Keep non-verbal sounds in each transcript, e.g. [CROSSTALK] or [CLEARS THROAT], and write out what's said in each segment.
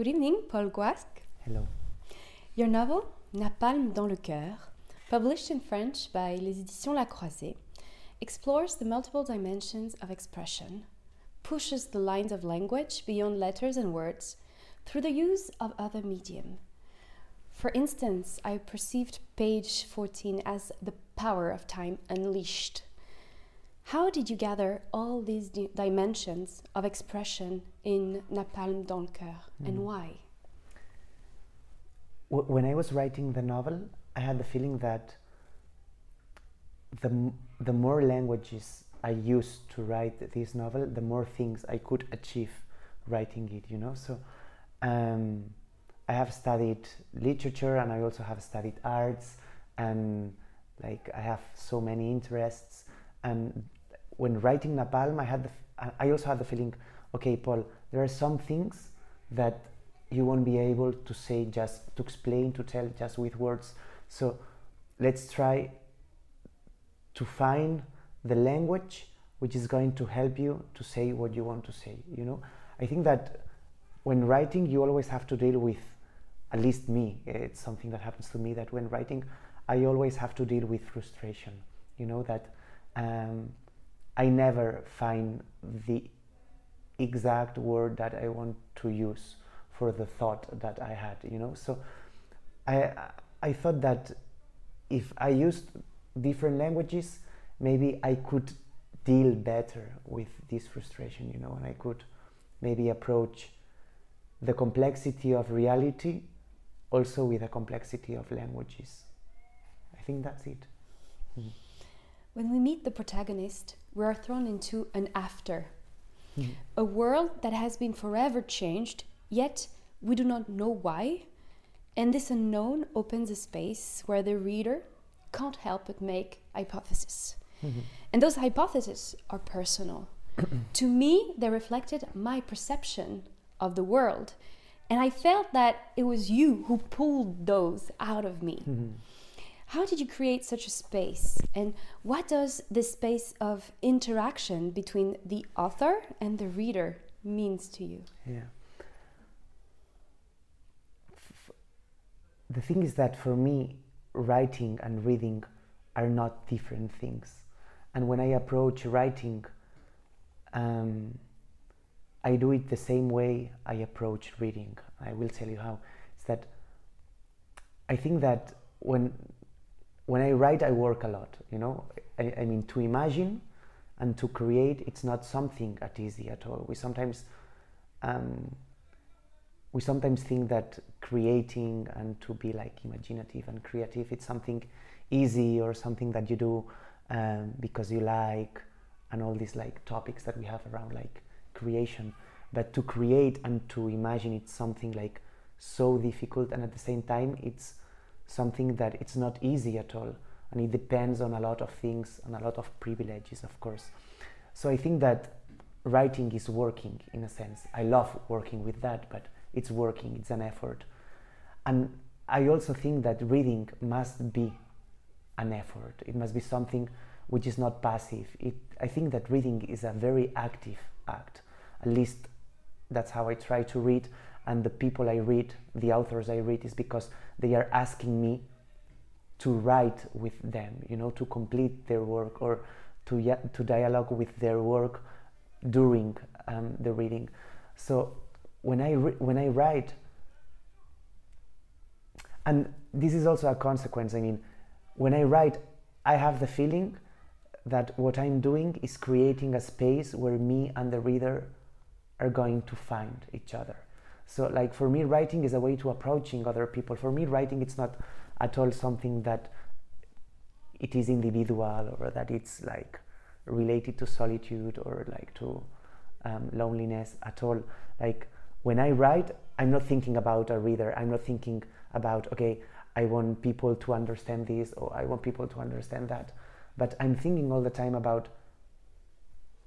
Good evening, Pol Guasch. Hello. Your novel, Napalm dans le cœur, published in French by Les Éditions La Croisée, explores the multiple dimensions of expression, pushes the lines of language beyond letters and words through the use of other medium. For instance, I perceived page 14 as the power of time unleashed. How did you gather all these di- dimensions of expression in Napalm dans le cœur and Mm. why? When I was writing the novel, I had the feeling that the, m- the more languages I used to write this novel, the more things I could achieve writing it, you know? So um, I have studied literature and I also have studied arts and like I have so many interests. And when writing Napalm, I had the, I also had the feeling, okay, Pol, there are some things that you won't be able to say just to explain to tell just with words. So let's try to find the language which is going to help you to say what you want to say you know? I think that when writing you always have to deal with at least me it's something that happens to me that when writing i always have to deal with frustration you know that um, i never find the exact word that i want to use for the thought that I had, you know. So I I thought that if I used different languages, maybe I could deal better with this frustration, you know, and I could maybe approach the complexity of reality also with the complexity of languages. I think that's it. Mhm. When we meet the protagonist, we are thrown into an after, Mhm. a world that has been forever changed, yet we do not know why. And this unknown opens a space where the reader can't help but make hypotheses. Mhm. And those hypotheses are personal. [CLEARS THROAT] to me, they reflected my perception of the world. And I felt that it was you who pulled those out of me. Mhm. How did you create such a space? And what does this space of interaction between the author and the reader means to you? Yeah. F- The thing is that for me, writing and reading are not different things. And when I approach writing, um, I do it the same way I approach reading. I will tell you how. It's that I think that when when I write, I work a lot. You know, I, I mean, to imagine and to create, it's not something that easy at all. We sometimes um, we sometimes think that creating and to be like imaginative and creative it's something easy or something that you do um, because you like and all these like topics that we have around like creation but to create and to imagine it's something like so difficult and at the same time it's something that it's not easy at all. And it depends on a lot of things and a lot of privileges of course. So i think that writing is working in a sense. I love working with that but it's working. It's an effort. And i also think that reading must be an effort. It must be something which is not passive. It, i think that reading is a very active act. At least that's how i try to read and the people i read the authors i read is because they are asking me to write with them you know to complete their work or to, to dialogue with their work during um, the reading so when I when I write, and this is also a consequence. I mean, when I write, I have the feeling that what I'm doing is creating a space where me and the reader are going to find each other. So, like for me, writing is a way to approaching other people. For me, writing it's not at all something that it is individual or that it's like related to solitude or like to um, loneliness at all. Like when I write, I'm not thinking about a reader. I'm not thinking about, okay, I want people to understand this or I want people to understand that. But I'm thinking all the time about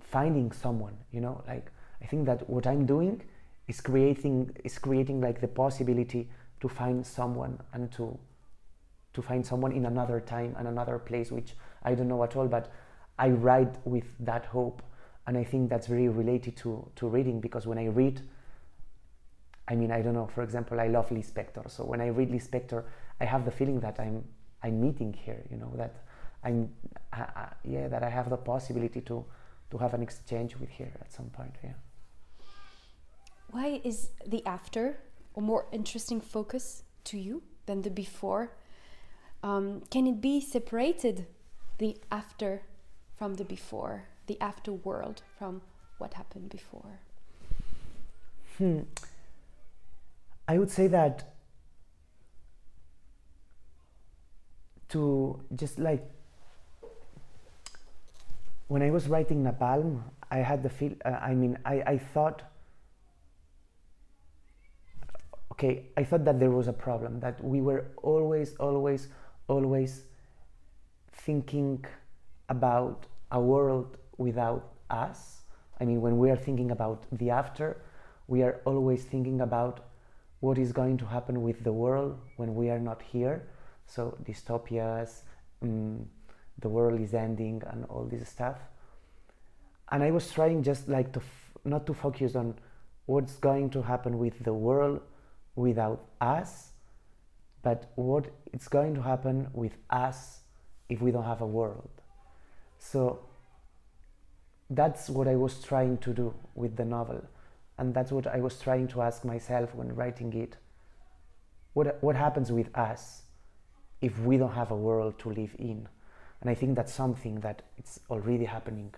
finding someone, you know, like I think that what I'm doing is creating is creating like the possibility to find someone and to to find someone in another time and another place which I don't know at all, but I write with that hope and I think that's very related to, to reading because when I read I mean, I don't know. For example, I love Lispector. So when I read Lispector, I have the feeling that I'm I'm meeting here. You know that I'm I, I, yeah that I have the possibility to to have an exchange with here at some point. Yeah. Why is the after a more interesting focus to you than the before? Um, can it be separated, the after from the before, the after world from what happened before? Hmm. I would say that to just like when I was writing Napalm, I had the feel. Uh, I mean, I, I thought, okay, I thought that there was a problem that we were always, always, always thinking about a world without us. I mean, when we are thinking about the after, we are always thinking about what is going to happen with the world when we are not here. So, dystopias, um, the world is ending, and all this stuff. And I was trying just like to f- not to focus on what's going to happen with the world without us, but what it's going to happen with us if we don't have a world. So that's what I was trying to do with the novel. And that's what I was trying to ask myself when writing it. What, what happens with us if we don't have a world to live in? And I think that's something that it's already happening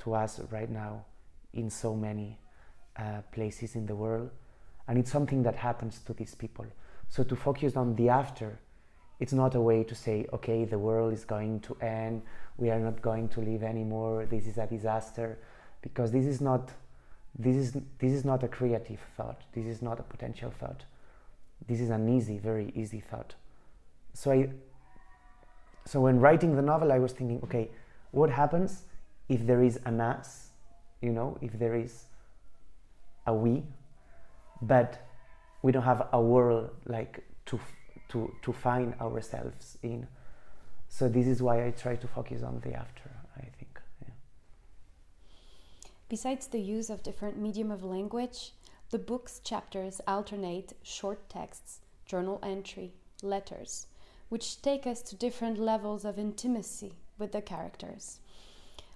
to us right now in so many uh, places in the world. And it's something that happens to these people. So to focus on the after, it's not a way to say, okay, the world is going to end, we are not going to live anymore, this is a disaster, because this is not this is this is not a creative thought, this is not a potential thought. This is an easy, very easy thought. So I so when writing the novel I was thinking, okay, what happens if there is an us, you know, if there is a we, but we don't have a world like to to to find ourselves in. So this is why I try to focus on the after. I think. Yeah. Besides the use of different medium of language, the book's chapters alternate short texts, journal entry, letters, which take us to different levels of intimacy with the characters.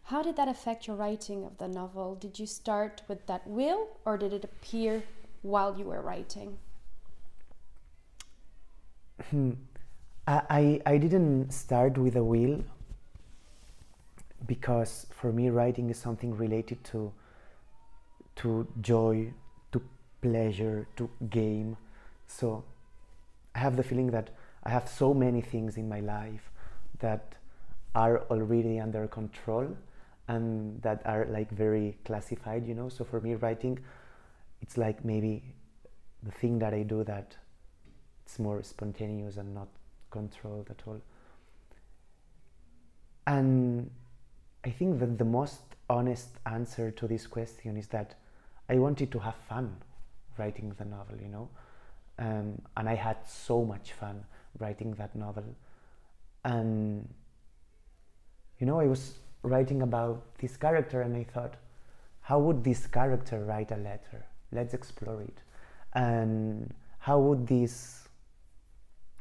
How did that affect your writing of the novel? Did you start with that will or did it appear while you were writing? Hmm. I, I didn't start with a will because for me writing is something related to to joy, to pleasure, to game. So I have the feeling that I have so many things in my life that are already under control and that are like very classified, you know. So for me writing it's like maybe the thing that I do that it's more spontaneous and not controlled at all. And I think that the most honest answer to this question is that I wanted to have fun writing the novel, you know, um, and I had so much fun writing that novel. And you know, I was writing about this character, and I thought, how would this character write a letter? Let's explore it. And how would this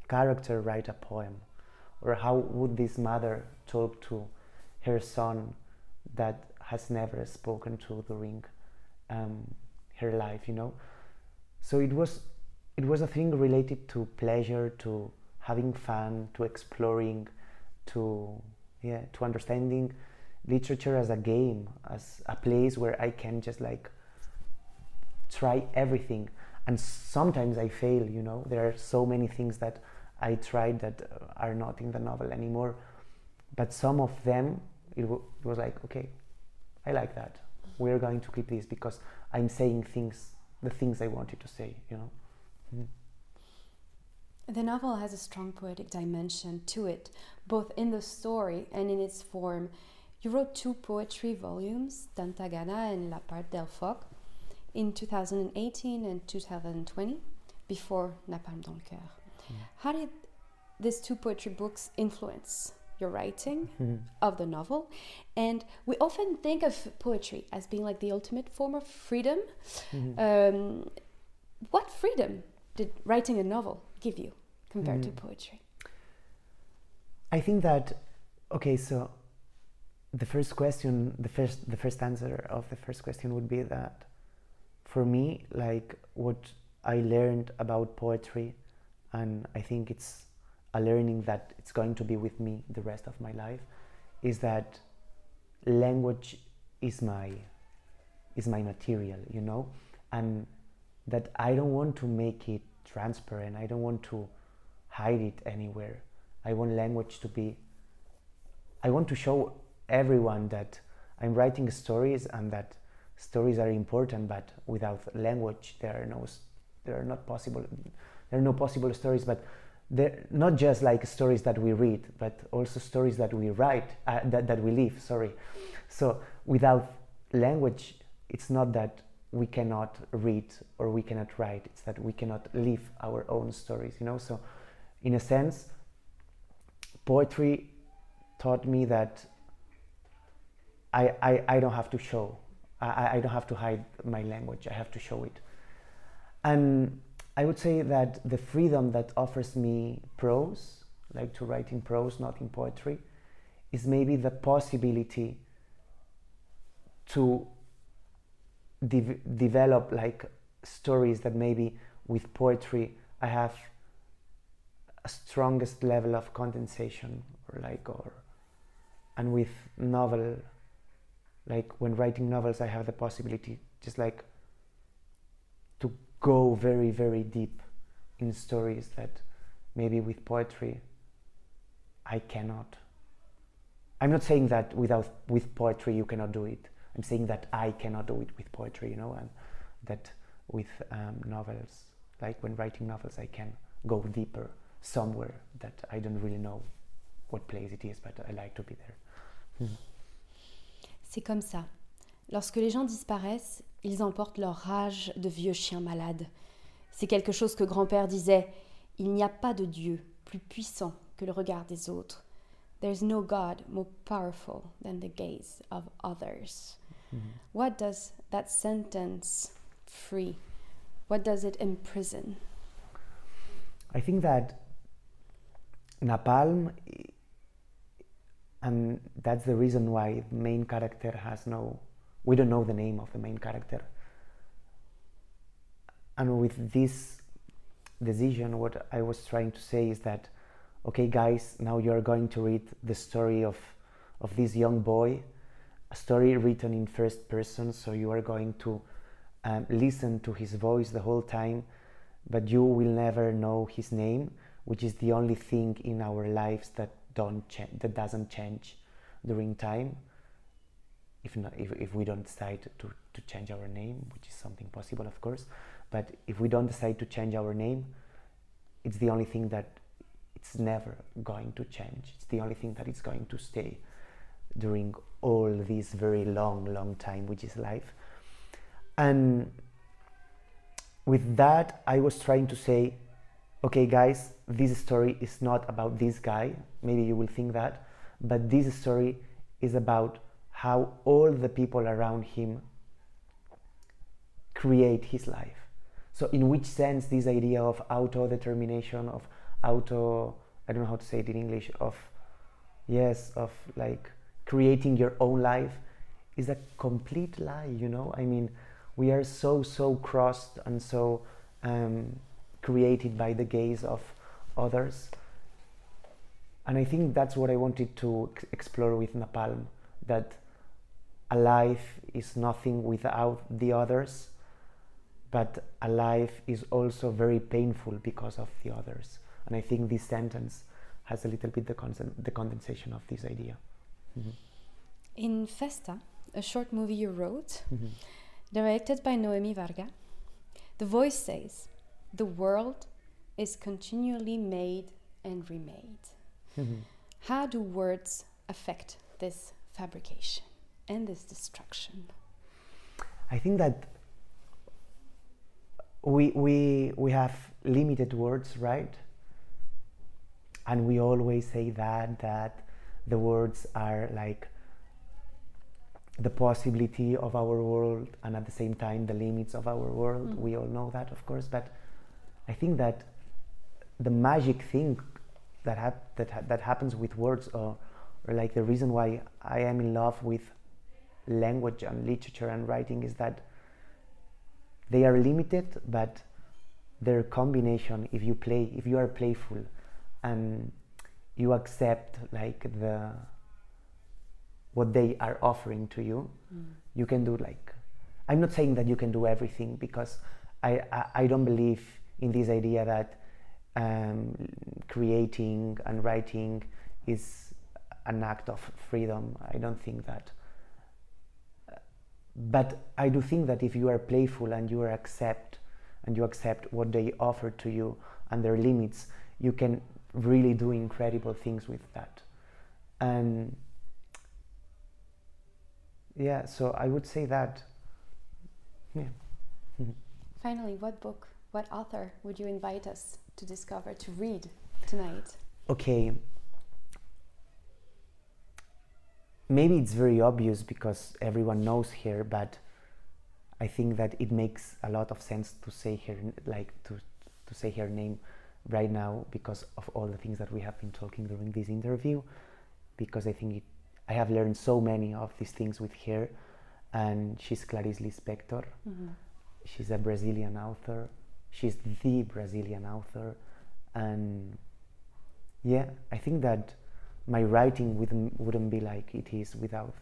character write a poem? Or how would this mother talk to her son that has never spoken to during um, her life, you know? So it was it was a thing related to pleasure, to having fun, to exploring, to yeah, to understanding literature as a game, as a place where I can just like try everything. And sometimes I fail, you know. There are so many things that I tried that are not in the novel anymore. But some of them, it, w- it was like, okay, I like that. We're going to keep this because I'm saying things, the things I wanted to say, you know. Mm. The novel has a strong poetic dimension to it, both in the story and in its form. You wrote two poetry volumes, Tanta gana and La Part del Foc, in 2018 and 2020, before Napalm dans le cœur. Mm. How did these two poetry books influence your writing mm. of the novel? And we often think of poetry as being like the ultimate form of freedom. Mm. Um, what freedom did writing a novel give you compared Mm. to poetry? I think that okay, so the first question, the first the first answer of the first question would be that for me, like what I learned about poetry, and I think it's a learning that it's going to be with me the rest of my life, is that language is my is my material, you know, and that I don't want to make it transparent. I don't want to hide it anywhere. I want language to be. I want to show everyone that I'm writing stories and that stories are important, but without language, there are no, there are not possible, there are no possible stories. But they're not just like stories that we read, but also stories that we write, uh, that that we live. Sorry. So without language, it's not that we cannot read or we cannot write. It's that we cannot live our own stories. You know. So, in a sense, poetry taught me that I, I, I don't have to show. I- I, don't have to hide my language. I have to show it. And I would say that the freedom that offers me prose, like to write in prose, not in poetry, is maybe the possibility to de- develop like stories that maybe with poetry I have a strongest level of condensation or like or and with novel like when writing novels i have the possibility just like to go very very deep in stories that maybe with poetry i cannot. I'm not saying that without with poetry you cannot do it. I'm saying that i cannot do it with poetry you know and that with um, novels. Like when writing novels i can go deeper somewhere that i don't really know what place it is but i like to be there. Mhm. C'est comme ça. Lorsque les gens disparaissent, ils emportent leur rage de vieux chiens malades. C'est quelque chose que grand-père disait Il n'y a pas de Dieu plus puissant que le regard des autres. There's no God more powerful than the gaze of others. What does that sentence free? What does it imprison? I think that Napalm, and that's the reason why the main character has no, we don't know the name of the main character. And with this decision, what I was trying to say is that, okay, guys, now you're going to read the story of, of this young boy, a story written in first person, so you are going to um, listen to his voice the whole time but you will never know his name, which is the only thing in our lives that don't cha- that doesn't change during time. If, not, if, if we don't decide to, to change our name, which is something possible, of course, but if we don't decide to change our name, it's the only thing that it's never going to change. It's the only thing that is going to stay during all this very long, long time, which is life. And with that, I was trying to say, okay, guys, this story is not about this guy. Maybe you will think that, but this story is about how all the people around him create his life. So, in which sense, this idea of auto determination, of auto, I don't know how to say it in English, of yes, of like creating your own life is a complete lie, you know? I mean, we are so, so crossed and so um, created by the gaze of others. And I think that's what I wanted to explore with Napalm that a life is nothing without the others, but a life is also very painful because of the others. And I think this sentence has a little bit the, the condensation of this idea. Mhm. In Festa, a short movie you wrote, Mhm. directed by Noemi Varga, the voice says, The world is continually made and remade. Mhm. How do words affect this fabrication and this destruction? I think that we, we, we have limited words, right? And we always say that, that the words are like the possibility of our world and at the same time the limits of our world. Mm. We all know that, of course, but I think that the magic thing that hap- that ha- that happens with words, or, or like the reason why I am in love with language and literature and writing is that they are limited, but their combination, if you play, if you are playful, and you accept like the what they are offering to you, Mm. you can do like i'm not saying that you can do everything because i i, I don't believe in this idea that um, creating and writing is an act of freedom. I don't think that. But i do think that if you are playful and you accept and you accept what they offer to you and their limits you can really do incredible things with that. And yeah so i would say that. Yeah. [LAUGHS] Finally, what book, what author would you invite us to discover, to read tonight? okay maybe it's very obvious because everyone knows her but i think that it makes a lot of sense to say her like to to say her name right now because of all the things that we have been talking during this interview because i think it, i have learned so many of these things with her and she's clarice lispector Mhm. she's a Brazilian author. She's the Brazilian author, and yeah, I think that my writing wouldn't wouldn't be like it is without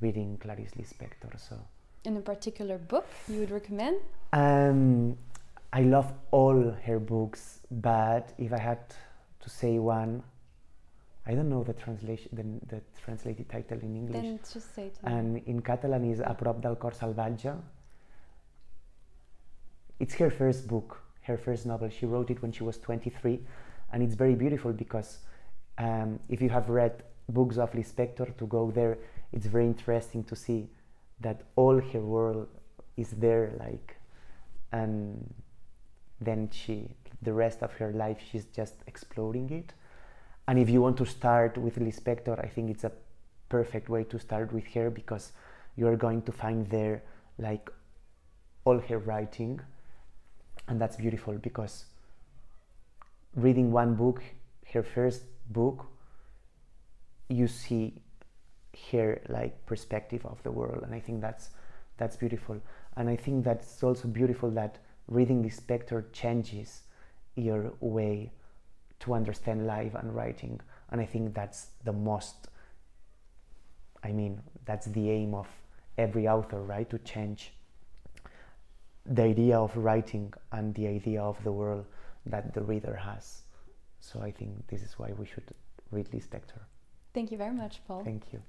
reading Clarice Lispector. So In a particular book you would recommend? um, I love all her books, but if I had to say one, I don't know the translation, the, the translated title in English. Then just say me. and in Catalan is A prop del cor salvatge. It's her first book, her first novel. She wrote it when she was 23, and it's very beautiful because um, if you have read books of Lispector, to go there, it's very interesting to see that all her world is there, like, and then she, the rest of her life, she's just exploring it. And if you want to start with Lispector, I think it's a perfect way to start with her because you are going to find there like all her writing and that's beautiful because reading one book her first book you see her like perspective of the world. And i think that's that's beautiful. And i think that's also beautiful that reading Lispector changes your way to understand life and writing. And i think that's the most I mean, that's the aim of every author, right? To change the idea of writing and the idea of the world that the reader has. So I think this is why we should read Lispector. Thank you very much, Pol. Thank you.